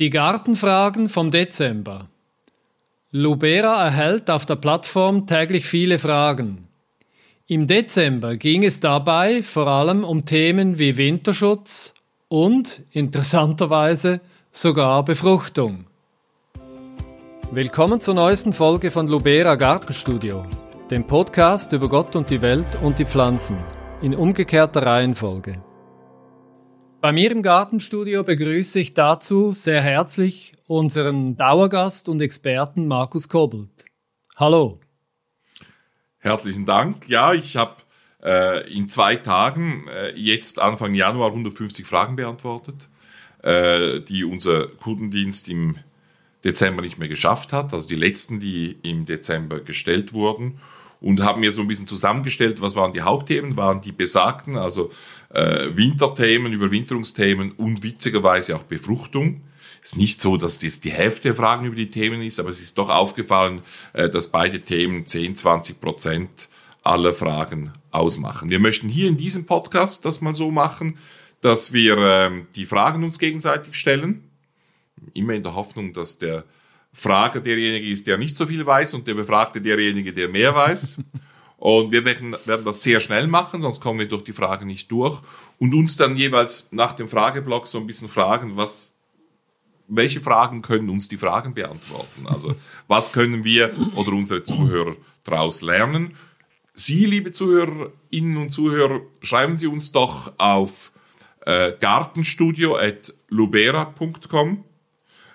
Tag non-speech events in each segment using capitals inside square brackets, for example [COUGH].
Die Gartenfragen vom Dezember. Lubera erhält auf der Plattform täglich viele Fragen. Im Dezember ging es dabei vor allem um Themen wie Winterschutz und, interessanterweise, sogar Befruchtung. Willkommen zur neuesten Folge von Lubera Gartenstudio, dem Podcast über Gott und die Welt und die Pflanzen, in umgekehrter Reihenfolge. Bei mir im Gartenstudio begrüße ich dazu sehr herzlich unseren Dauergast und Experten Markus Kobelt. Hallo. Herzlichen Dank. Ja, ich habe äh, in zwei Tagen, äh, jetzt Anfang Januar, 150 Fragen beantwortet, äh, die unser Kundendienst im Dezember nicht mehr geschafft hat. Also die letzten, die im Dezember gestellt wurden und haben mir so ein bisschen zusammengestellt, was waren die Hauptthemen, waren die besagten, also äh, Winterthemen, Überwinterungsthemen und witzigerweise auch Befruchtung. Es ist nicht so, dass das die Hälfte der Fragen über die Themen ist, aber es ist doch aufgefallen, äh, dass beide Themen 10, 20 Prozent aller Fragen ausmachen. Wir möchten hier in diesem Podcast das mal so machen, dass wir äh, die Fragen uns gegenseitig stellen, immer in der Hoffnung, dass der Frager derjenige ist, der nicht so viel weiß und der Befragte derjenige, der mehr weiß. [LAUGHS] Und wir werden, werden das sehr schnell machen, sonst kommen wir durch die Fragen nicht durch. Und uns dann jeweils nach dem Frageblock so ein bisschen fragen, was, welche Fragen können uns die Fragen beantworten? Also, [LAUGHS] was können wir oder unsere Zuhörer daraus lernen? Sie, liebe Zuhörerinnen und Zuhörer, schreiben Sie uns doch auf äh, gartenstudio.lubera.com,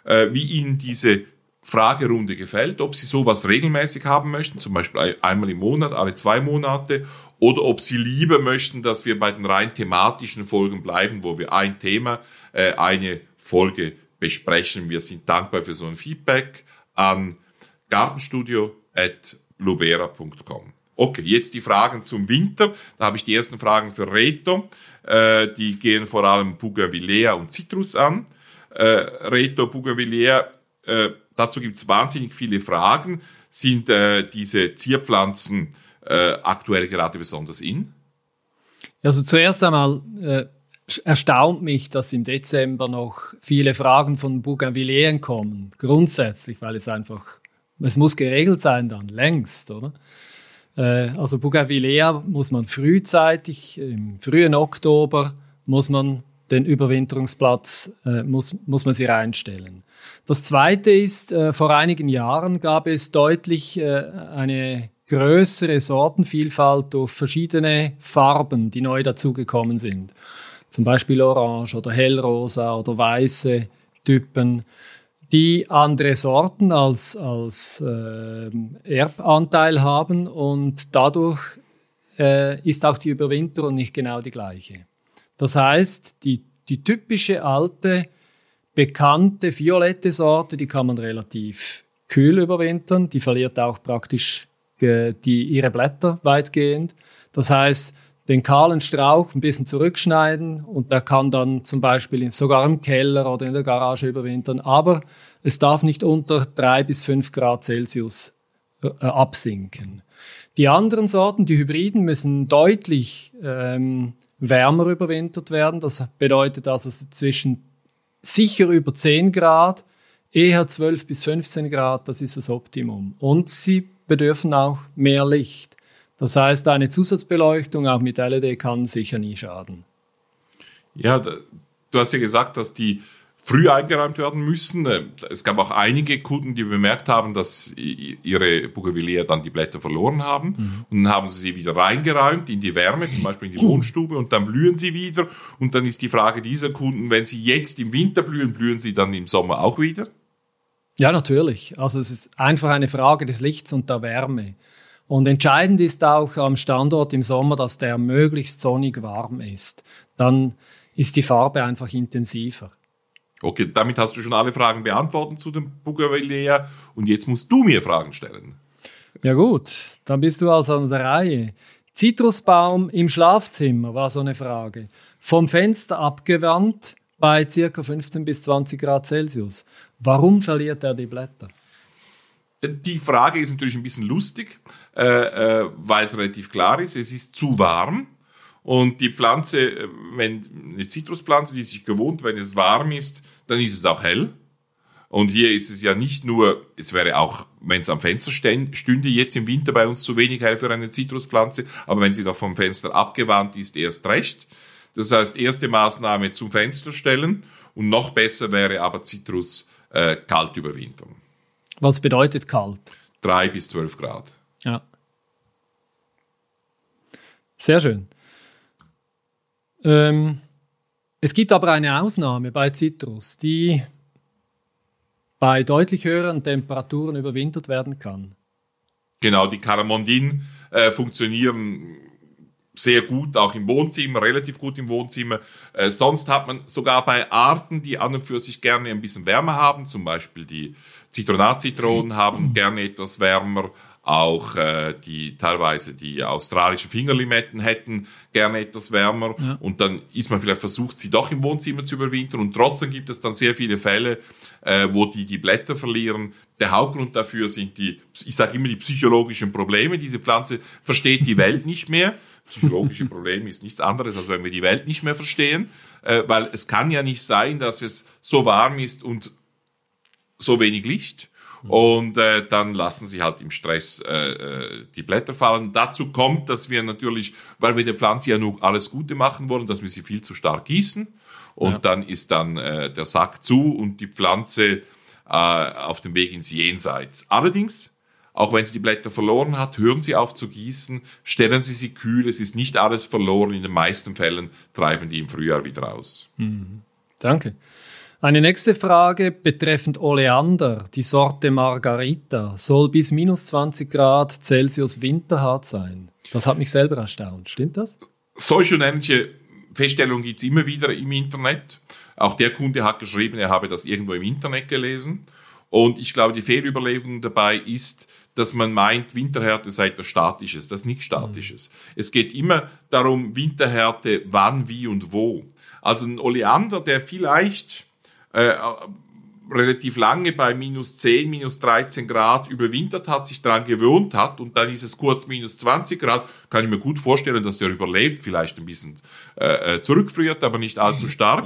äh, wie Ihnen diese Fragerunde gefällt, ob Sie sowas regelmäßig haben möchten, zum Beispiel einmal im Monat, alle zwei Monate, oder ob Sie lieber möchten, dass wir bei den rein thematischen Folgen bleiben, wo wir ein Thema, äh, eine Folge besprechen. Wir sind dankbar für so ein Feedback an gartenstudio.lubera.com. Okay, jetzt die Fragen zum Winter. Da habe ich die ersten Fragen für Reto. Äh, die gehen vor allem Bougainvillea und Citrus an. Äh, Reto Bougainvillea äh, Dazu gibt es wahnsinnig viele Fragen. Sind äh, diese Zierpflanzen äh, aktuell gerade besonders in? Also zuerst einmal äh, erstaunt mich, dass im Dezember noch viele Fragen von Bougainvilleen kommen. Grundsätzlich, weil es einfach, es muss geregelt sein dann, längst, oder? Äh, also Bougainvillea muss man frühzeitig, im frühen Oktober, muss man den Überwinterungsplatz, äh, muss, muss man sie reinstellen. Das Zweite ist, äh, vor einigen Jahren gab es deutlich äh, eine größere Sortenvielfalt durch verschiedene Farben, die neu dazugekommen sind. Zum Beispiel Orange oder Hellrosa oder weiße Typen, die andere Sorten als, als äh, Erbanteil haben und dadurch äh, ist auch die Überwinterung nicht genau die gleiche. Das heißt, die, die typische alte, bekannte violette Sorte, die kann man relativ kühl überwintern. Die verliert auch praktisch äh, die, ihre Blätter weitgehend. Das heißt, den kahlen Strauch ein bisschen zurückschneiden und der kann dann zum Beispiel sogar im Keller oder in der Garage überwintern. Aber es darf nicht unter drei bis fünf Grad Celsius äh, absinken. Die anderen Sorten, die Hybriden, müssen deutlich ähm, wärmer überwintert werden. Das bedeutet also zwischen sicher über 10 Grad, eher 12 bis 15 Grad, das ist das Optimum. Und sie bedürfen auch mehr Licht. Das heißt, eine Zusatzbeleuchtung auch mit LED kann sicher nie schaden. Ja, du hast ja gesagt, dass die früh eingeräumt werden müssen. Äh, es gab auch einige Kunden, die bemerkt haben, dass ihre Bougainvillea dann die Blätter verloren haben. Mhm. Und dann haben sie sie wieder reingeräumt in die Wärme, zum Beispiel in die Wohnstube, und dann blühen sie wieder. Und dann ist die Frage dieser Kunden, wenn sie jetzt im Winter blühen, blühen sie dann im Sommer auch wieder? Ja, natürlich. Also es ist einfach eine Frage des Lichts und der Wärme. Und entscheidend ist auch am Standort im Sommer, dass der möglichst sonnig warm ist. Dann ist die Farbe einfach intensiver. Okay, damit hast du schon alle Fragen beantwortet zu dem Bougainvillea und jetzt musst du mir Fragen stellen. Ja gut, dann bist du also an der Reihe. Zitrusbaum im Schlafzimmer war so eine Frage. Vom Fenster abgewandt bei ca. 15 bis 20 Grad Celsius. Warum verliert er die Blätter? Die Frage ist natürlich ein bisschen lustig, äh, äh, weil es relativ klar ist. Es ist zu warm. Und die Pflanze, äh, wenn eine Zitruspflanze, die sich gewohnt, wenn es warm ist, dann ist es auch hell. Und hier ist es ja nicht nur, es wäre auch, wenn es am Fenster stünde, jetzt im Winter bei uns zu wenig Hell für eine Zitruspflanze, aber wenn sie noch vom Fenster abgewandt ist, erst recht. Das heißt, erste Maßnahme zum Fenster stellen und noch besser wäre aber Zitrus äh, kalt überwintern. Was bedeutet kalt? Drei bis zwölf Grad. Ja. Sehr schön. Ähm, es gibt aber eine Ausnahme bei Zitrus, die bei deutlich höheren Temperaturen überwintert werden kann. Genau, die Caramondin äh, funktionieren sehr gut, auch im Wohnzimmer, relativ gut im Wohnzimmer. Äh, sonst hat man sogar bei Arten, die an und für sich gerne ein bisschen wärmer haben, zum Beispiel die Zitronatzitronen haben gerne etwas wärmer, auch äh, die teilweise die australischen Fingerlimetten hätten gerne etwas wärmer ja. und dann ist man vielleicht versucht, sie doch im Wohnzimmer zu überwintern und trotzdem gibt es dann sehr viele Fälle, äh, wo die die Blätter verlieren. Der Hauptgrund dafür sind die, ich sage immer die psychologischen Probleme. Diese Pflanze versteht die Welt nicht mehr. Psychologische [LAUGHS] Probleme ist nichts anderes, als wenn wir die Welt nicht mehr verstehen, äh, weil es kann ja nicht sein, dass es so warm ist und so wenig Licht und äh, dann lassen sie halt im Stress äh, äh, die Blätter fallen. Dazu kommt, dass wir natürlich, weil wir der Pflanze ja nur alles Gute machen wollen, dass wir sie viel zu stark gießen. Und ja. dann ist dann äh, der Sack zu und die Pflanze äh, auf dem Weg ins Jenseits. Allerdings, auch wenn sie die Blätter verloren hat, hören Sie auf zu gießen, stellen Sie sie kühl, es ist nicht alles verloren, in den meisten Fällen treiben die im Frühjahr wieder aus. Mhm. Danke. Eine nächste Frage betreffend Oleander. Die Sorte Margarita soll bis minus 20 Grad Celsius winterhart sein. Das hat mich selber erstaunt. Stimmt das? Solche und ähnliche Feststellungen gibt es immer wieder im Internet. Auch der Kunde hat geschrieben, er habe das irgendwo im Internet gelesen. Und ich glaube, die Fehlüberlegung dabei ist, dass man meint, Winterhärte sei etwas Statisches. Das ist nichts Statisches. Mhm. Es geht immer darum, Winterhärte wann, wie und wo. Also ein Oleander, der vielleicht äh, relativ lange bei minus 10, minus 13 Grad überwintert hat, sich daran gewöhnt hat und dann ist es kurz minus 20 Grad, kann ich mir gut vorstellen, dass der überlebt, vielleicht ein bisschen äh, äh, zurückfriert, aber nicht allzu [LAUGHS] stark.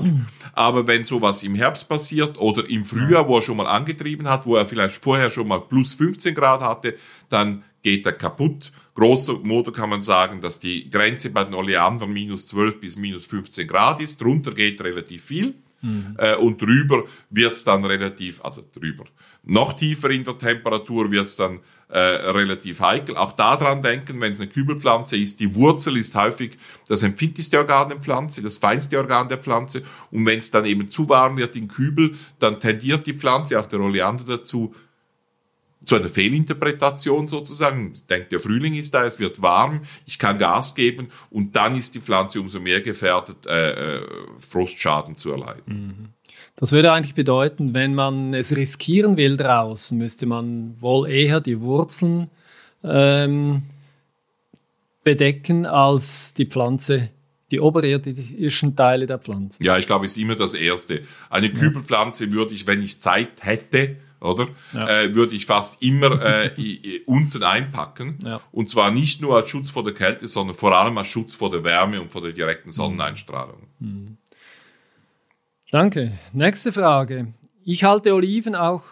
Aber wenn sowas im Herbst passiert oder im Frühjahr, wo er schon mal angetrieben hat, wo er vielleicht vorher schon mal plus 15 Grad hatte, dann geht er kaputt. Großer Motor kann man sagen, dass die Grenze bei den Oleandern minus 12 bis minus 15 Grad ist. Drunter geht relativ viel. Mhm. Äh, und drüber wird's dann relativ, also drüber, noch tiefer in der Temperatur wird's dann äh, relativ heikel. Auch daran denken, wenn es eine Kübelpflanze ist, die Wurzel ist häufig das empfindlichste Organ der Pflanze, das feinste Organ der Pflanze. Und wenn es dann eben zu warm wird in Kübel, dann tendiert die Pflanze, auch der Oleander dazu, zu einer Fehlinterpretation sozusagen. Ich denke, der Frühling ist da, es wird warm, ich kann Gas geben und dann ist die Pflanze umso mehr gefährdet, äh, äh, Frostschaden zu erleiden. Mhm. Das würde eigentlich bedeuten, wenn man es riskieren will draußen, müsste man wohl eher die Wurzeln ähm, bedecken als die Pflanze die oberirdischen Teile der Pflanze. Ja, ich glaube, es ist immer das Erste. Eine Kübelpflanze würde ich, wenn ich Zeit hätte, oder? Ja. Äh, würde ich fast immer äh, [LAUGHS] unten einpacken. Ja. Und zwar nicht nur als Schutz vor der Kälte, sondern vor allem als Schutz vor der Wärme und vor der direkten Sonneneinstrahlung. Mhm. Danke. Nächste Frage. Ich halte Oliven auch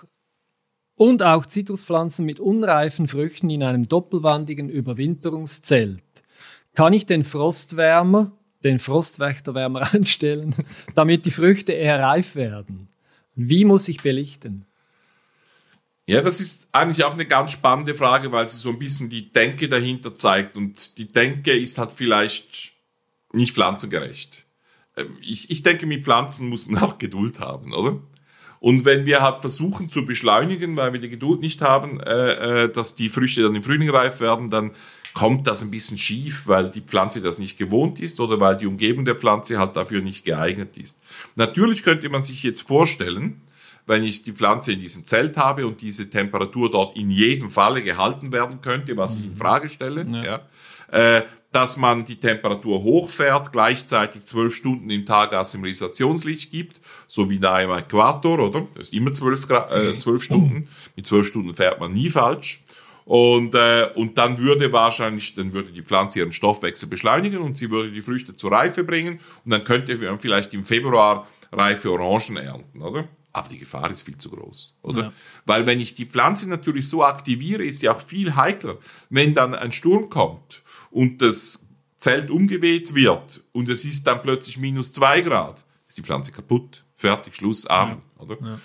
und auch Zitruspflanzen mit unreifen Früchten in einem doppelwandigen Überwinterungszelt. Kann ich den Frostwärmer, den Frostwächterwärmer [LAUGHS] einstellen, damit die Früchte eher reif werden? Wie muss ich belichten? Ja, das ist eigentlich auch eine ganz spannende Frage, weil sie so ein bisschen die Denke dahinter zeigt. Und die Denke ist halt vielleicht nicht pflanzengerecht. Ähm, ich, ich denke, mit Pflanzen muss man [LAUGHS] auch Geduld haben, oder? Und wenn wir halt versuchen zu beschleunigen, weil wir die Geduld nicht haben, äh, äh, dass die Früchte dann im Frühling reif werden, dann kommt das ein bisschen schief, weil die Pflanze das nicht gewohnt ist oder weil die Umgebung der Pflanze halt dafür nicht geeignet ist. Natürlich könnte man sich jetzt vorstellen, wenn ich die Pflanze in diesem Zelt habe und diese Temperatur dort in jedem Falle gehalten werden könnte, was ich in mhm. Frage stelle, ja. ja äh, dass man die Temperatur hochfährt, gleichzeitig zwölf Stunden im Tag Assimilisationslicht gibt, so wie nahe am Äquator, oder? Das ist immer zwölf, äh, zwölf Stunden. Mit zwölf Stunden fährt man nie falsch. Und, äh, und dann würde wahrscheinlich, dann würde die Pflanze ihren Stoffwechsel beschleunigen und sie würde die Früchte zur Reife bringen und dann könnte man vielleicht im Februar reife Orangen ernten, oder? Aber die Gefahr ist viel zu groß, oder? Ja. Weil wenn ich die Pflanze natürlich so aktiviere, ist sie auch viel heikler. Wenn dann ein Sturm kommt und das Zelt umgeweht wird und es ist dann plötzlich minus zwei Grad, ist die Pflanze kaputt, fertig, Schluss, Amen, ja. oder? Ja.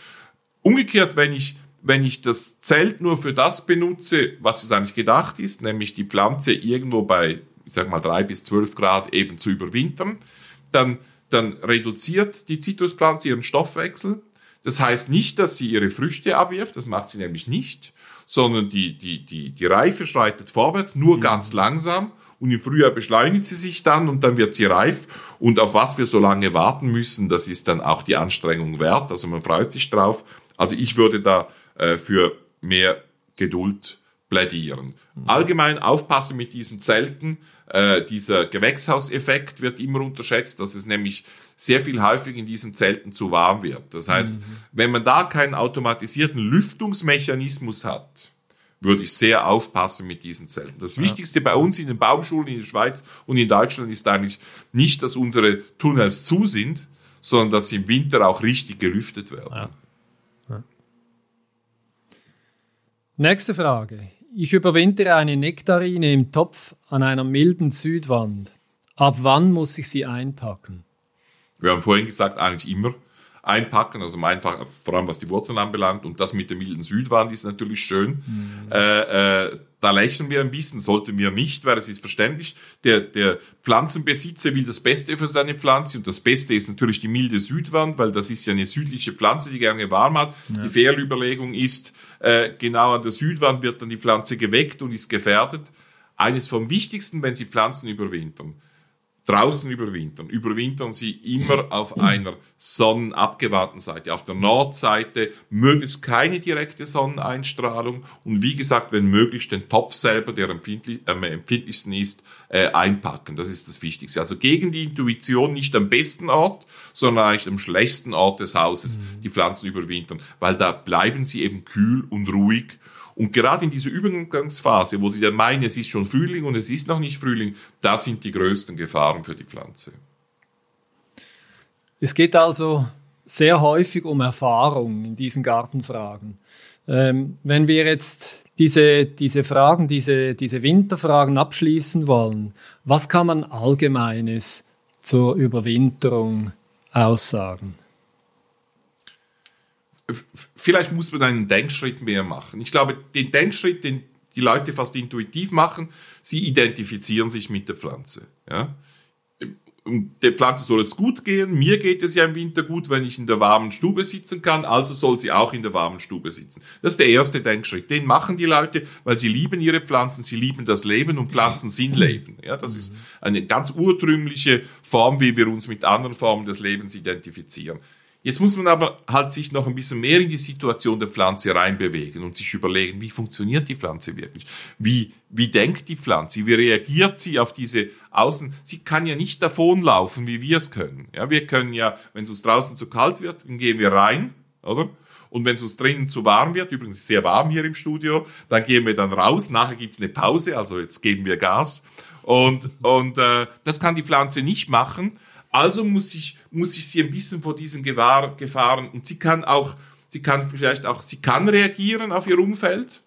Umgekehrt, wenn ich wenn ich das Zelt nur für das benutze, was es eigentlich gedacht ist, nämlich die Pflanze irgendwo bei, ich sag mal, drei bis zwölf Grad eben zu überwintern, dann, dann reduziert die Zitruspflanze ihren Stoffwechsel. Das heißt nicht, dass sie ihre Früchte abwirft, das macht sie nämlich nicht, sondern die, die, die, die Reife schreitet vorwärts, nur mhm. ganz langsam und im Frühjahr beschleunigt sie sich dann und dann wird sie reif. Und auf was wir so lange warten müssen, das ist dann auch die Anstrengung wert. Also man freut sich drauf. Also ich würde da äh, für mehr Geduld plädieren. Allgemein aufpassen mit diesen Zelten. Äh, dieser Gewächshauseffekt wird immer unterschätzt, dass es nämlich sehr viel häufig in diesen Zelten zu warm wird. Das heißt, mhm. wenn man da keinen automatisierten Lüftungsmechanismus hat, würde ich sehr aufpassen mit diesen Zelten. Das ja. Wichtigste bei uns in den Baumschulen in der Schweiz und in Deutschland ist eigentlich nicht, dass unsere Tunnels zu sind, sondern dass sie im Winter auch richtig gelüftet werden. Ja. Nächste Frage. Ich überwintere eine Nektarine im Topf an einer milden Südwand. Ab wann muss ich sie einpacken? Wir haben vorhin gesagt, eigentlich immer einpacken, also einfach, vor allem was die Wurzeln anbelangt. Und das mit der milden Südwand ist natürlich schön. Mhm. Äh, äh, da lächeln wir ein bisschen, sollten wir nicht, weil es ist verständlich. Der, der Pflanzenbesitzer will das Beste für seine Pflanze und das Beste ist natürlich die milde Südwand, weil das ist ja eine südliche Pflanze, die gerne warm hat. Ja. Die Fehlüberlegung ist, äh, genau an der Südwand wird dann die Pflanze geweckt und ist gefährdet. Eines vom Wichtigsten, wenn Sie Pflanzen überwintern draußen überwintern. Überwintern sie immer auf einer sonnenabgewandten Seite. Auf der Nordseite möglichst keine direkte Sonneneinstrahlung und wie gesagt, wenn möglich den Topf selber, der empfindlich, äh, am empfindlichsten ist, äh, einpacken. Das ist das Wichtigste. Also gegen die Intuition nicht am besten Ort, sondern eigentlich am schlechtesten Ort des Hauses mhm. die Pflanzen überwintern, weil da bleiben sie eben kühl und ruhig und gerade in dieser Übergangsphase, wo sie dann meinen, es ist schon Frühling und es ist noch nicht Frühling, da sind die größten Gefahren für die Pflanze. Es geht also sehr häufig um Erfahrung in diesen Gartenfragen. Ähm, wenn wir jetzt diese, diese Fragen, diese, diese Winterfragen abschließen wollen, was kann man Allgemeines zur Überwinterung aussagen? Vielleicht muss man einen Denkschritt mehr machen. Ich glaube, den Denkschritt, den die Leute fast intuitiv machen, sie identifizieren sich mit der Pflanze. Ja? der Pflanze soll es gut gehen. Mir geht es ja im Winter gut, wenn ich in der warmen Stube sitzen kann. Also soll sie auch in der warmen Stube sitzen. Das ist der erste Denkschritt. Den machen die Leute, weil sie lieben ihre Pflanzen, sie lieben das Leben und Pflanzen sind Leben. Ja, das ist eine ganz urtrümliche Form, wie wir uns mit anderen Formen des Lebens identifizieren. Jetzt muss man aber halt sich noch ein bisschen mehr in die Situation der Pflanze reinbewegen und sich überlegen, wie funktioniert die Pflanze wirklich? Wie, wie denkt die Pflanze? Wie reagiert sie auf diese Außen? Sie kann ja nicht davonlaufen, wie wir es können. Ja, wir können ja, wenn es draußen zu kalt wird, dann gehen wir rein, oder? Und wenn es uns drinnen zu warm wird, übrigens es sehr warm hier im Studio, dann gehen wir dann raus. Nachher gibt's eine Pause, also jetzt geben wir Gas. Und, und äh, das kann die Pflanze nicht machen. Also muss ich, muss ich sie ein bisschen vor diesen Gewahr, Gefahren und sie kann auch, sie kann vielleicht auch, sie kann reagieren auf ihr Umfeld.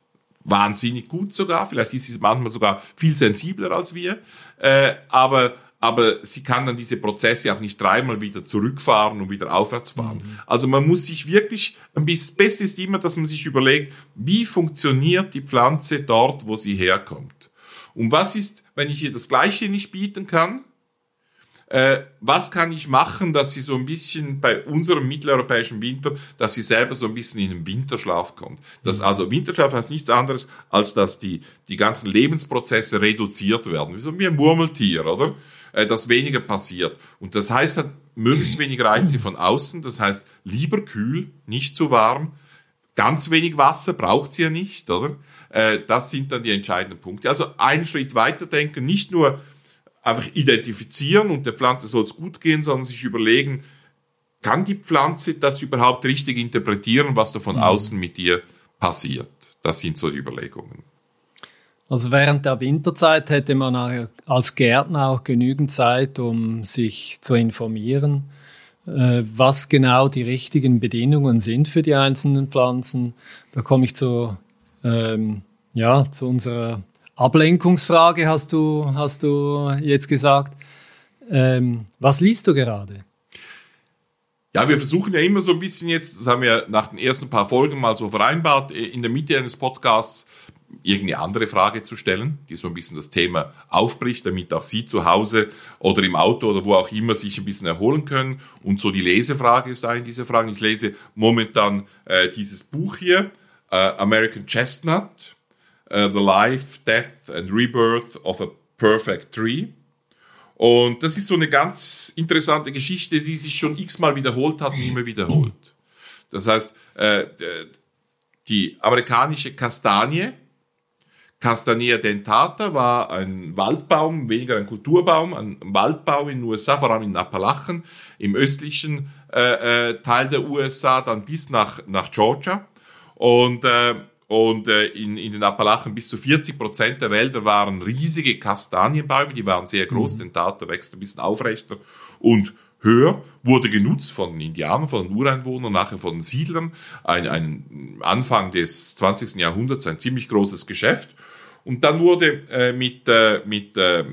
Wahnsinnig gut sogar. Vielleicht ist sie manchmal sogar viel sensibler als wir. Äh, aber, aber sie kann dann diese Prozesse auch nicht dreimal wieder zurückfahren und wieder aufwärts fahren. Mhm. Also man muss sich wirklich, ein bisschen, das Beste ist immer, dass man sich überlegt, wie funktioniert die Pflanze dort, wo sie herkommt. Und was ist, wenn ich ihr das Gleiche nicht bieten kann? Äh, was kann ich machen, dass sie so ein bisschen bei unserem mitteleuropäischen Winter, dass sie selber so ein bisschen in den Winterschlaf kommt. Das, mhm. also Winterschlaf heißt nichts anderes, als dass die, die ganzen Lebensprozesse reduziert werden. Wie so wie ein Murmeltier, oder? Äh, dass weniger passiert. Und das heißt halt, möglichst [CLEARS THROAT] wenig Reize von außen, das heißt lieber kühl, nicht zu warm, ganz wenig Wasser braucht sie ja nicht, oder? Äh, das sind dann die entscheidenden Punkte. Also einen Schritt weiter denken, nicht nur einfach identifizieren und der Pflanze soll es gut gehen, sondern sich überlegen, kann die Pflanze das überhaupt richtig interpretieren, was da von mhm. außen mit ihr passiert? Das sind so die Überlegungen. Also während der Winterzeit hätte man als Gärtner auch genügend Zeit, um sich zu informieren, äh, was genau die richtigen Bedingungen sind für die einzelnen Pflanzen. Da komme ich zu, ähm, ja, zu unserer Ablenkungsfrage, hast du, hast du jetzt gesagt. Ähm, was liest du gerade? Ja, wir versuchen ja immer so ein bisschen jetzt, das haben wir nach den ersten paar Folgen mal so vereinbart, in der Mitte eines Podcasts irgendeine andere Frage zu stellen, die so ein bisschen das Thema aufbricht, damit auch Sie zu Hause oder im Auto oder wo auch immer sich ein bisschen erholen können. Und so die Lesefrage ist eine dieser Fragen. Ich lese momentan äh, dieses Buch hier, äh, American Chestnut, äh, The Life, Death and Rebirth of a Perfect Tree. Und das ist so eine ganz interessante Geschichte, die sich schon x-mal wiederholt hat und immer wiederholt. Das heißt, äh, die amerikanische Kastanie, Castanea dentata war ein Waldbaum, weniger ein Kulturbaum, ein Waldbaum in den USA, vor allem in Appalachen, im östlichen äh, äh, Teil der USA, dann bis nach, nach Georgia. Und, äh, und äh, in, in den Appalachen bis zu 40 Prozent der Wälder waren riesige Kastanienbäume, die waren sehr groß, mhm. Dentata wächst ein bisschen aufrechter und höher, wurde genutzt von den Indianern, von den Ureinwohnern, nachher von den Siedlern. Ein, ein Anfang des 20. Jahrhunderts ein ziemlich großes Geschäft. Und dann wurde äh, mit, äh, mit äh,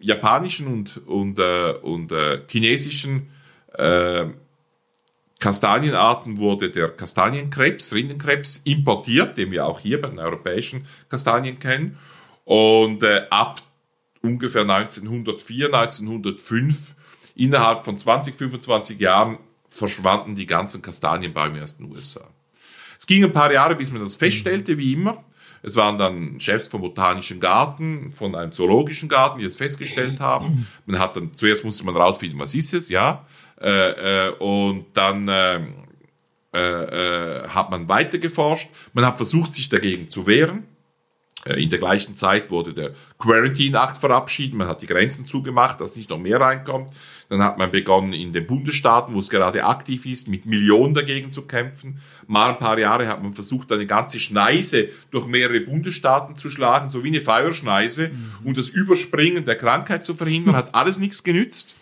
japanischen und, und, äh, und äh, chinesischen äh, Kastanienarten wurde der Kastanienkrebs, Rindenkrebs importiert, den wir auch hier bei den europäischen Kastanien kennen. Und äh, ab ungefähr 1904, 1905, innerhalb von 20, 25 Jahren, verschwanden die ganzen Kastanienbäume aus den USA. Es ging ein paar Jahre, bis man das feststellte, wie immer. Es waren dann Chefs vom Botanischen Garten, von einem Zoologischen Garten, die es festgestellt haben. Man hat dann, zuerst musste man rausfinden, was ist es, ja. Äh, äh, und dann äh, äh, hat man weiter geforscht. Man hat versucht, sich dagegen zu wehren. Äh, in der gleichen Zeit wurde der Quarantine Act verabschiedet, man hat die Grenzen zugemacht, dass nicht noch mehr reinkommt. Dann hat man begonnen in den Bundesstaaten, wo es gerade aktiv ist, mit Millionen dagegen zu kämpfen. Mal ein paar Jahre hat man versucht, eine ganze Schneise durch mehrere Bundesstaaten zu schlagen, so wie eine Feuerschneise, mhm. um das Überspringen der Krankheit zu verhindern. Hat alles nichts genützt.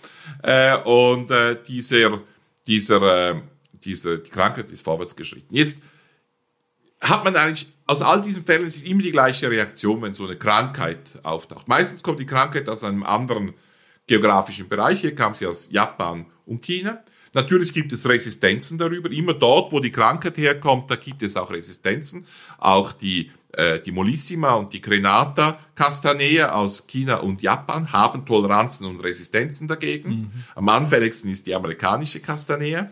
Äh, und äh, dieser, dieser, dieser, die Krankheit ist vorwärts geschritten. Jetzt hat man eigentlich aus all diesen Fällen ist immer die gleiche Reaktion, wenn so eine Krankheit auftaucht. Meistens kommt die Krankheit aus einem anderen geografischen Bereich. Hier kam sie aus Japan und China. Natürlich gibt es Resistenzen darüber. Immer dort, wo die Krankheit herkommt, da gibt es auch Resistenzen. Auch die, äh, die Molissima und die Grenata Castanea aus China und Japan haben Toleranzen und Resistenzen dagegen. Mhm. Am anfälligsten ist die amerikanische Castanea.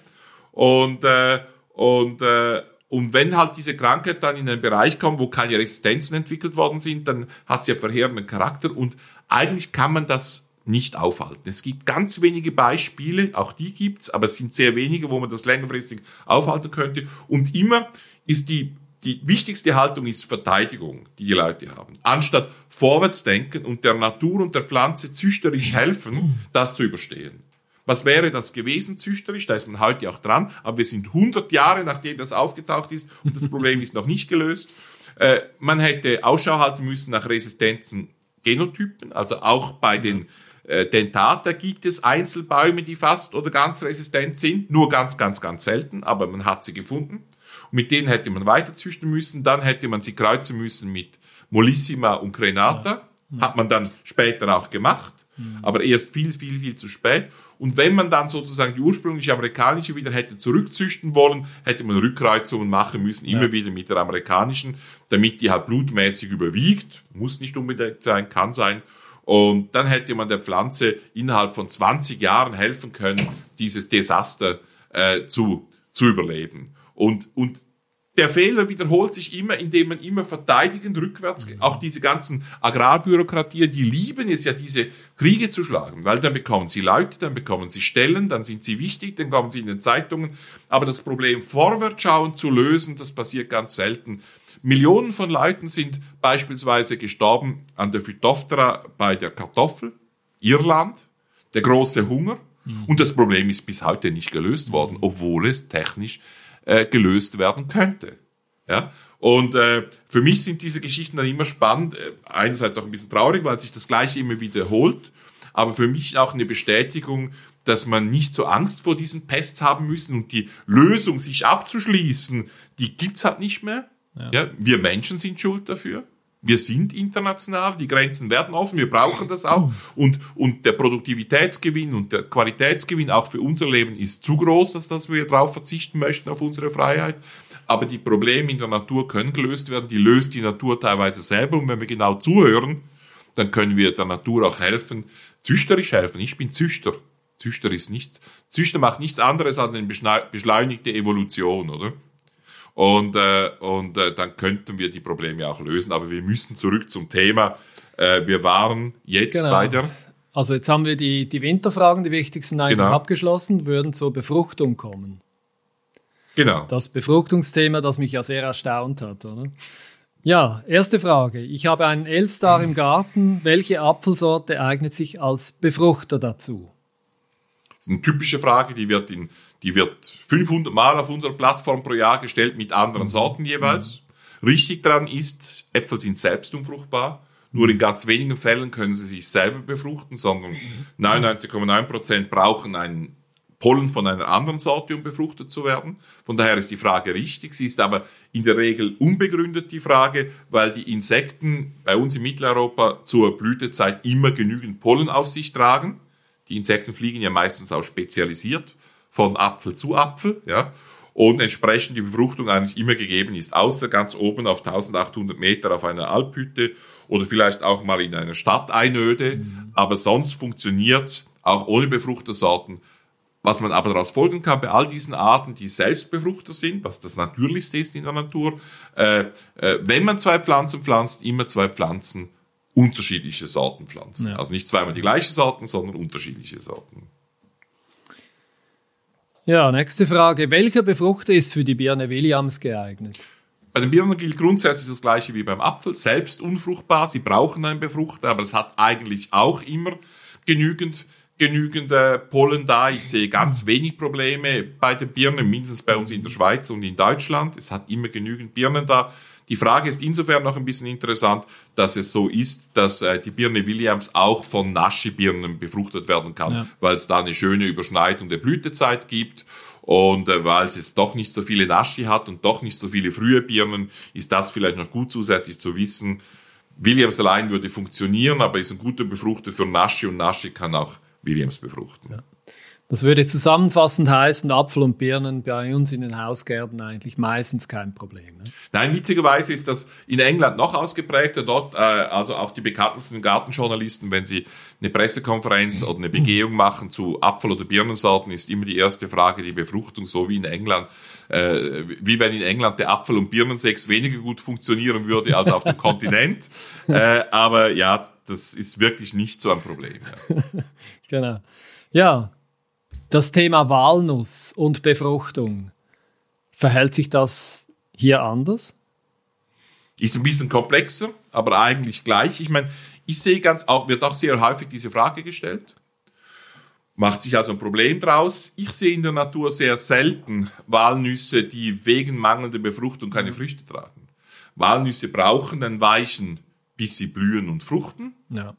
Und, äh, und äh, und wenn halt diese Krankheit dann in einen Bereich kommt, wo keine Resistenzen entwickelt worden sind, dann hat sie ja verheerenden Charakter und eigentlich kann man das nicht aufhalten. Es gibt ganz wenige Beispiele, auch die gibt's, aber es sind sehr wenige, wo man das längerfristig aufhalten könnte. Und immer ist die, die wichtigste Haltung ist Verteidigung, die die Leute haben. Anstatt vorwärts denken und der Natur und der Pflanze züchterisch helfen, das zu überstehen. Was wäre das gewesen, züchterisch? Da ist man heute auch dran. Aber wir sind 100 Jahre, nachdem das aufgetaucht ist und das Problem ist noch nicht gelöst. Äh, man hätte Ausschau halten müssen nach resistenten Genotypen. Also auch bei den äh, Dentata gibt es Einzelbäume, die fast oder ganz resistent sind. Nur ganz, ganz, ganz selten. Aber man hat sie gefunden. Und mit denen hätte man weiter züchten müssen. Dann hätte man sie kreuzen müssen mit Molissima und Grenata. Hat man dann später auch gemacht. Aber erst viel, viel, viel zu spät. Und wenn man dann sozusagen die ursprüngliche amerikanische wieder hätte zurückzüchten wollen, hätte man Rückkreuzungen machen müssen, immer ja. wieder mit der amerikanischen, damit die halt blutmäßig überwiegt. Muss nicht unbedingt sein, kann sein. Und dann hätte man der Pflanze innerhalb von 20 Jahren helfen können, dieses Desaster äh, zu, zu überleben. Und, und der Fehler wiederholt sich immer, indem man immer verteidigend rückwärts geht. Auch diese ganzen Agrarbürokratien, die lieben es ja, diese Kriege zu schlagen, weil dann bekommen sie Leute, dann bekommen sie Stellen, dann sind sie wichtig, dann kommen sie in den Zeitungen. Aber das Problem vorwärts schauen zu lösen, das passiert ganz selten. Millionen von Leuten sind beispielsweise gestorben an der Phytophthora bei der Kartoffel, Irland, der große Hunger. Mhm. Und das Problem ist bis heute nicht gelöst worden, obwohl es technisch äh, gelöst werden könnte. Ja? Und äh, für mich sind diese Geschichten dann immer spannend, äh, einerseits auch ein bisschen traurig, weil sich das Gleiche immer wiederholt, aber für mich auch eine Bestätigung, dass man nicht so Angst vor diesen Pests haben müssen und die Lösung, sich abzuschließen, die gibt's halt nicht mehr. Ja. ja. wir Menschen sind schuld dafür. Wir sind international, die Grenzen werden offen, wir brauchen das auch. Und, und der Produktivitätsgewinn und der Qualitätsgewinn auch für unser Leben ist zu groß, als dass wir darauf verzichten möchten, auf unsere Freiheit. Aber die Probleme in der Natur können gelöst werden, die löst die Natur teilweise selber. Und wenn wir genau zuhören, dann können wir der Natur auch helfen, züchterisch helfen. Ich bin Züchter. Züchter ist nicht, Züchter macht nichts anderes als eine beschleunigte Evolution, oder? Und, äh, und äh, dann könnten wir die Probleme auch lösen. Aber wir müssen zurück zum Thema. Äh, wir waren jetzt genau. bei der. Also jetzt haben wir die, die Winterfragen, die wichtigsten eigentlich genau. abgeschlossen, würden zur Befruchtung kommen. Genau. Das Befruchtungsthema, das mich ja sehr erstaunt hat, oder? Ja, erste Frage. Ich habe einen Elstar im Garten. Welche Apfelsorte eignet sich als Befruchter dazu? Das ist eine typische Frage, die wird, in, die wird 500 Mal auf unserer Plattform pro Jahr gestellt mit anderen mhm. Sorten jeweils. Richtig daran ist, Äpfel sind selbst unfruchtbar. Nur in ganz wenigen Fällen können sie sich selber befruchten, sondern 99,9% mhm. brauchen einen Pollen von einer anderen Sorte, um befruchtet zu werden. Von daher ist die Frage richtig. Sie ist aber in der Regel unbegründet, die Frage, weil die Insekten bei uns in Mitteleuropa zur Blütezeit immer genügend Pollen auf sich tragen. Die Insekten fliegen ja meistens auch spezialisiert von Apfel zu Apfel, ja. Und entsprechend die Befruchtung eigentlich immer gegeben ist, außer ganz oben auf 1800 Meter auf einer Alphütte oder vielleicht auch mal in einer Stadteinöde. Mhm. Aber sonst funktioniert auch ohne Befruchtersorten was man aber daraus folgen kann, bei all diesen Arten, die Selbstbefruchter sind, was das Natürlichste ist in der Natur, äh, äh, wenn man zwei Pflanzen pflanzt, immer zwei Pflanzen unterschiedliche Sorten pflanzen. Ja. Also nicht zweimal die gleichen Sorten, sondern unterschiedliche Sorten. Ja, nächste Frage. Welcher Befruchter ist für die Birne Williams geeignet? Bei den Birnen gilt grundsätzlich das gleiche wie beim Apfel, selbst unfruchtbar. Sie brauchen einen Befruchter, aber es hat eigentlich auch immer genügend genügend äh, Pollen da. Ich sehe ganz wenig Probleme bei den Birnen, mindestens bei uns in der Schweiz und in Deutschland. Es hat immer genügend Birnen da. Die Frage ist insofern noch ein bisschen interessant, dass es so ist, dass äh, die Birne Williams auch von Naschi-Birnen befruchtet werden kann, ja. weil es da eine schöne Überschneidung der Blütezeit gibt. Und äh, weil es jetzt doch nicht so viele Naschi hat und doch nicht so viele frühe Birnen, ist das vielleicht noch gut zusätzlich zu wissen. Williams allein würde funktionieren, aber ist ein guter Befruchter für Naschi und Naschi kann auch Williams befruchten. Ja. Das würde zusammenfassend heißen, Apfel und Birnen bei uns in den Hausgärten eigentlich meistens kein Problem. Ne? Nein, witzigerweise ist das in England noch ausgeprägter. Dort, äh, also auch die bekanntesten Gartenjournalisten, wenn sie eine Pressekonferenz oder eine Begehung machen zu Apfel- oder Birnensorten, ist immer die erste Frage die Befruchtung, so wie in England. Äh, wie wenn in England der Apfel- und Birnensex weniger gut funktionieren würde als auf dem [LAUGHS] Kontinent. Äh, aber ja, das ist wirklich nicht so ein Problem. Ja. [LAUGHS] genau. Ja, das Thema Walnuss und Befruchtung. Verhält sich das hier anders? Ist ein bisschen komplexer, aber eigentlich gleich. Ich meine, ich sehe ganz auch, wird auch sehr häufig diese Frage gestellt. Macht sich also ein Problem draus. Ich sehe in der Natur sehr selten Walnüsse, die wegen mangelnder Befruchtung keine Früchte tragen. Walnüsse brauchen einen weichen bis sie blühen und fruchten. Ja.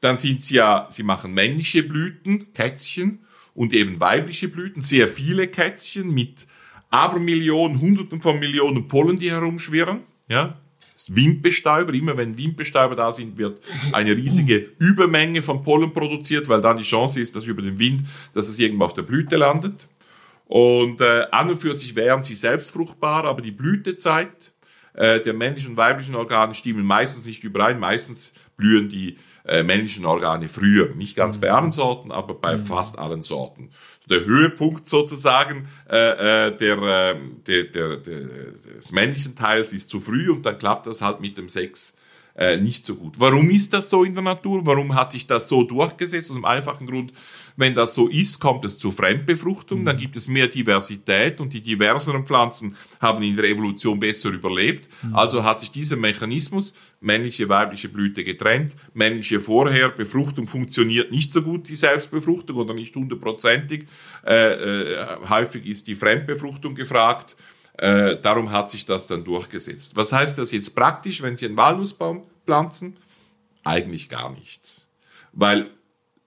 Dann sind sie ja, sie machen männliche Blüten, Kätzchen, und eben weibliche Blüten, sehr viele Kätzchen mit Abermillionen, Hunderten von Millionen Pollen, die herumschwirren. Ja, Windbestäuber, immer wenn Windbestäuber da sind, wird eine riesige Übermenge von Pollen produziert, weil dann die Chance ist, dass über den Wind, dass es irgendwo auf der Blüte landet. Und äh, an und für sich wären sie selbst fruchtbar, aber die Blütezeit äh, der männlichen und weiblichen Organe stimmen meistens nicht überein. Meistens blühen die äh, männlichen Organe früher. Nicht ganz bei allen Sorten, aber bei mhm. fast allen Sorten. Der Höhepunkt sozusagen äh, äh, der, äh, der, der, der, des männlichen Teils ist zu früh und dann klappt das halt mit dem Sex äh, nicht so gut. Warum ist das so in der Natur? Warum hat sich das so durchgesetzt? Aus dem einfachen Grund, wenn das so ist, kommt es zu Fremdbefruchtung, mhm. dann gibt es mehr Diversität und die diverseren Pflanzen haben in der Evolution besser überlebt. Mhm. Also hat sich dieser Mechanismus, männliche, weibliche Blüte getrennt, männliche vorher, Befruchtung funktioniert nicht so gut, die Selbstbefruchtung oder nicht hundertprozentig. Äh, äh, häufig ist die Fremdbefruchtung gefragt. Äh, darum hat sich das dann durchgesetzt. Was heißt das jetzt praktisch, wenn Sie einen Walnussbaum pflanzen? Eigentlich gar nichts. Weil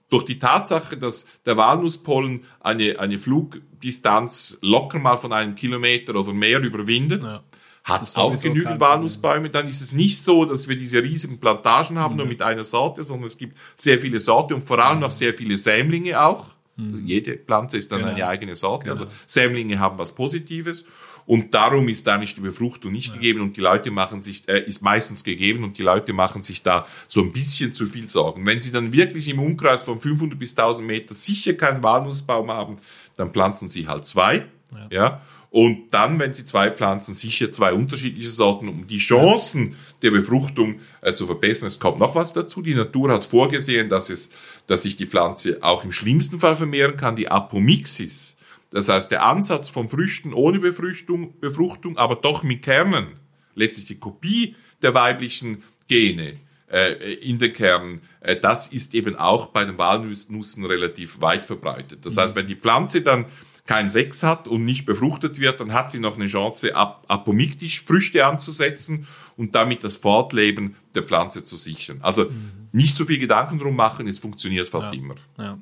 durch die Tatsache, dass der Walnusspollen eine, eine Flugdistanz locker mal von einem Kilometer oder mehr überwindet, ja. hat es auch genügend Walnussbäume. Dann ist es nicht so, dass wir diese riesigen Plantagen haben, mhm. nur mit einer Sorte, sondern es gibt sehr viele Sorte und vor allem mhm. auch sehr viele Sämlinge auch. Mhm. Also jede Pflanze ist dann genau. eine eigene Sorte. Genau. Also Sämlinge haben was Positives. Und darum ist da nicht die Befruchtung nicht ja. gegeben und die Leute machen sich, äh, ist meistens gegeben und die Leute machen sich da so ein bisschen zu viel Sorgen. Wenn sie dann wirklich im Umkreis von 500 bis 1000 Meter sicher keinen Walnussbaum haben, dann pflanzen sie halt zwei. Ja. ja. Und dann, wenn sie zwei pflanzen, sicher zwei unterschiedliche Sorten, um die Chancen der Befruchtung äh, zu verbessern. Es kommt noch was dazu. Die Natur hat vorgesehen, dass es, dass sich die Pflanze auch im schlimmsten Fall vermehren kann. Die Apomixis das heißt, der Ansatz von Früchten ohne Befruchtung, Befruchtung aber doch mit Kernen, letztlich die Kopie der weiblichen Gene äh, in den Kernen, äh, das ist eben auch bei den Walnüssen relativ weit verbreitet. Das heißt, wenn die Pflanze dann keinen Sex hat und nicht befruchtet wird, dann hat sie noch eine Chance, ap apomiktisch Früchte anzusetzen und damit das Fortleben der Pflanze zu sichern. Also mhm. nicht so viel Gedanken drum machen, es funktioniert fast ja. immer. Ja.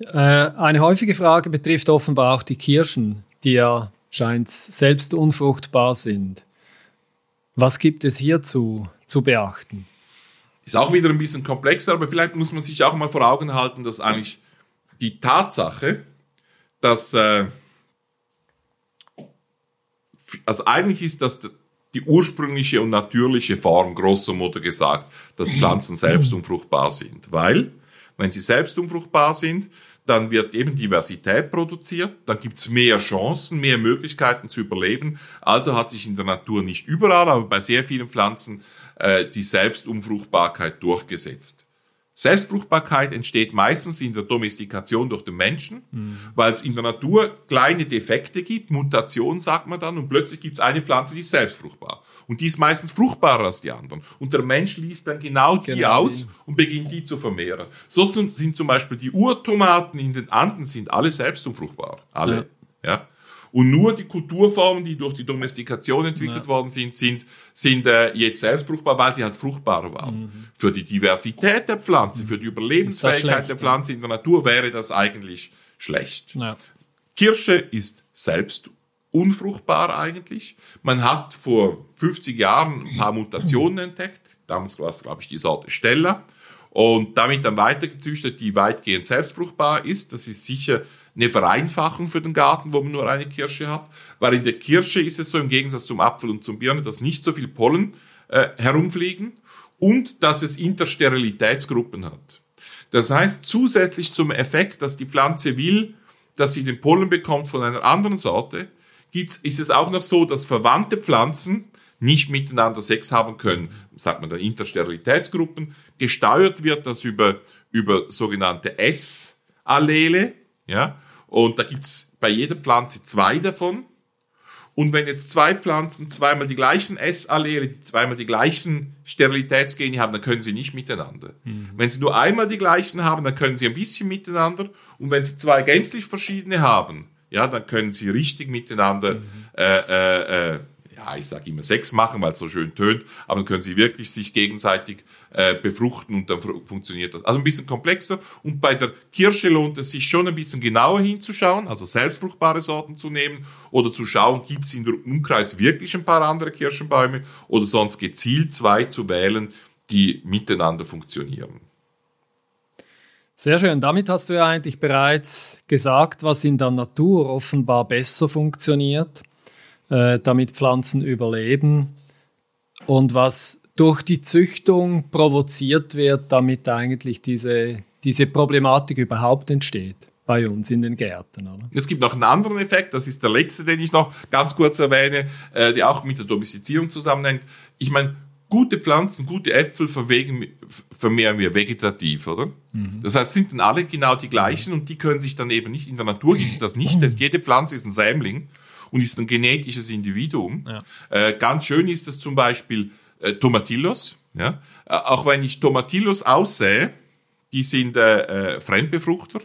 Äh, eine häufige Frage betrifft offenbar auch die Kirschen, die ja scheint selbst unfruchtbar sind. Was gibt es hierzu zu beachten? Ist auch wieder ein bisschen komplexer, aber vielleicht muss man sich auch mal vor Augen halten, dass eigentlich die Tatsache, dass äh, also eigentlich ist das die ursprüngliche und natürliche Form, grosso modo gesagt, dass Pflanzen selbst unfruchtbar sind. Weil wenn sie selbst unfruchtbar sind, dann wird eben Diversität produziert, dann gibt's mehr Chancen, mehr Möglichkeiten zu überleben. Also hat sich in der Natur nicht überall, aber bei sehr vielen Pflanzen äh, die Selbstumfruchtbarkeit durchgesetzt. Selbstfruchtbarkeit entsteht meistens in der Domestikation durch den Menschen, mhm. weil es in der Natur kleine Defekte gibt, Mutation sagt man dann, und plötzlich gibt es eine Pflanze, die ist selbstfruchtbar. Und die ist meistens fruchtbarer als die anderen. Und der Mensch liest dann genau die genau. aus und beginnt die zu vermehren. So sind zum Beispiel die Urtomaten in den Anden sind alle selbstunfruchtbar. Alle. Ja. ja. Und nur die Kulturformen, die durch die Domestikation entwickelt ja. worden sind, sind, sind äh, jetzt selbstfruchtbar, weil sie halt fruchtbarer waren. Mhm. Für die Diversität der Pflanze, für die Überlebensfähigkeit schlecht, der Pflanze in der Natur wäre das eigentlich schlecht. Ja. Kirsche ist selbst unfruchtbar eigentlich. Man hat vor 50 Jahren ein paar Mutationen entdeckt. Damals war es, glaube ich, die Sorte Stella. Und damit dann weitergezüchtet, die weitgehend selbstfruchtbar ist. Das ist sicher eine Vereinfachung für den Garten, wo man nur eine Kirsche hat. Weil in der Kirsche ist es so, im Gegensatz zum Apfel und zum Birne, dass nicht so viel Pollen äh, herumfliegen und dass es Intersterilitätsgruppen hat. Das heißt, zusätzlich zum Effekt, dass die Pflanze will, dass sie den Pollen bekommt von einer anderen Sorte, gibt's, ist es auch noch so, dass verwandte Pflanzen nicht miteinander Sex haben können, sagt man dann Intersterilitätsgruppen, gesteuert wird das über, über sogenannte S-Allele, ja, und da gibt's bei jeder Pflanze zwei davon. Und wenn jetzt zwei Pflanzen zweimal die gleichen S-Allele, die zweimal die gleichen Sterilitätsgene haben, dann können sie nicht miteinander. Mhm. Wenn sie nur einmal die gleichen haben, dann können sie ein bisschen miteinander. Und wenn sie zwei gänzlich verschiedene haben, ja, dann können sie richtig miteinander mhm. äh, äh, äh, ja, ich sage immer Sex machen, weil es so schön tönt, aber dann können sie wirklich sich gegenseitig äh, befruchten und dann funktioniert das. Also ein bisschen komplexer. Und bei der Kirsche lohnt es sich schon ein bisschen genauer hinzuschauen, also selbstfruchtbare Sorten zu nehmen oder zu schauen, gibt es in der Umkreis wirklich ein paar andere Kirschenbäume oder sonst gezielt zwei zu wählen, die miteinander funktionieren. Sehr schön. Damit hast du ja eigentlich bereits gesagt, was in der Natur offenbar besser funktioniert äh, damit Pflanzen überleben und was durch die Züchtung provoziert wird, damit eigentlich diese, diese Problematik überhaupt entsteht bei uns in den Gärten. Oder? Es gibt noch einen anderen Effekt, das ist der letzte, den ich noch ganz kurz erwähne, äh, der auch mit der Domestizierung zusammenhängt. Ich meine, gute Pflanzen, gute Äpfel verwegen, vermehren wir vegetativ, oder? Mhm. Das heißt, sind dann alle genau die gleichen und die können sich dann eben nicht, in der Natur gibt es das nicht, dass jede Pflanze ist ein Sämling und ist ein genetisches Individuum. Ja. Äh, ganz schön ist das zum Beispiel äh, Tomatillos. Ja? Äh, auch wenn ich Tomatillos aussähe, die sind äh, äh, Fremdbefruchter,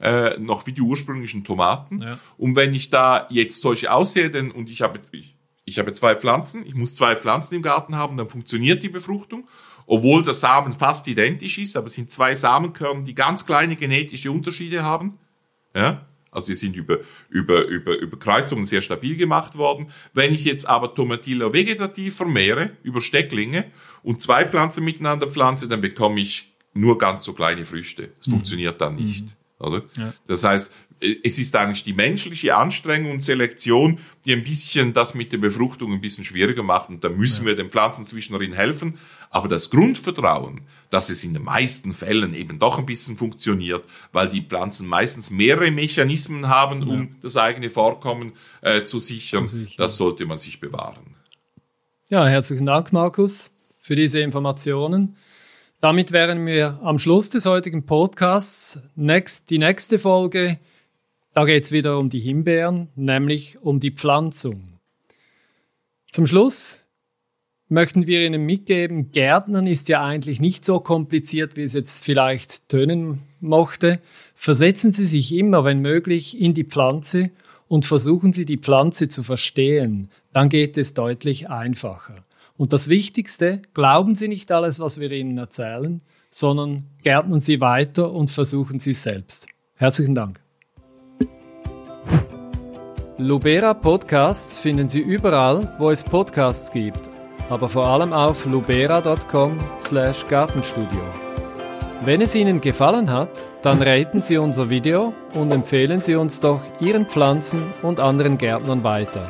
äh, noch wie die ursprünglichen Tomaten. Ja. Und wenn ich da jetzt solche aussehe, denn, und ich habe, ich, ich habe zwei Pflanzen, ich muss zwei Pflanzen im Garten haben, dann funktioniert die Befruchtung. obwohl der Samen fast identisch ist, aber es sind zwei Samenkörner, die ganz kleine genetische Unterschiede haben. Ja? Also die sind über, über, über, über Kreuzungen sehr stabil gemacht worden. Wenn ich jetzt aber Tomatilla vegetativ vermehre, über Stecklinge, und zwei Pflanzen miteinander pflanze, dann bekomme ich nur ganz so kleine Früchte. Das mhm. funktioniert dann nicht. Mhm. Oder? Ja. Das heißt, es ist eigentlich die menschliche Anstrengung und Selektion, die ein bisschen das mit der Befruchtung ein bisschen schwieriger macht. Und da müssen ja. wir den Pflanzen zwischendrin helfen. Aber das Grundvertrauen, dass es in den meisten Fällen eben doch ein bisschen funktioniert, weil die Pflanzen meistens mehrere Mechanismen haben, um ja. das eigene Vorkommen äh, zu, sichern, zu sichern, das sollte man sich bewahren. Ja, herzlichen Dank, Markus, für diese Informationen. Damit wären wir am Schluss des heutigen Podcasts. Next, die nächste Folge da geht es wieder um die Himbeeren, nämlich um die Pflanzung. Zum Schluss möchten wir Ihnen mitgeben, Gärtnern ist ja eigentlich nicht so kompliziert, wie es jetzt vielleicht tönen mochte. Versetzen Sie sich immer, wenn möglich, in die Pflanze und versuchen Sie die Pflanze zu verstehen. Dann geht es deutlich einfacher. Und das Wichtigste, glauben Sie nicht alles, was wir Ihnen erzählen, sondern gärtnern Sie weiter und versuchen Sie es selbst. Herzlichen Dank. Lubera Podcasts finden Sie überall, wo es Podcasts gibt, aber vor allem auf lubera.com/gartenstudio. Wenn es Ihnen gefallen hat, dann raten Sie unser Video und empfehlen Sie uns doch Ihren Pflanzen und anderen Gärtnern weiter.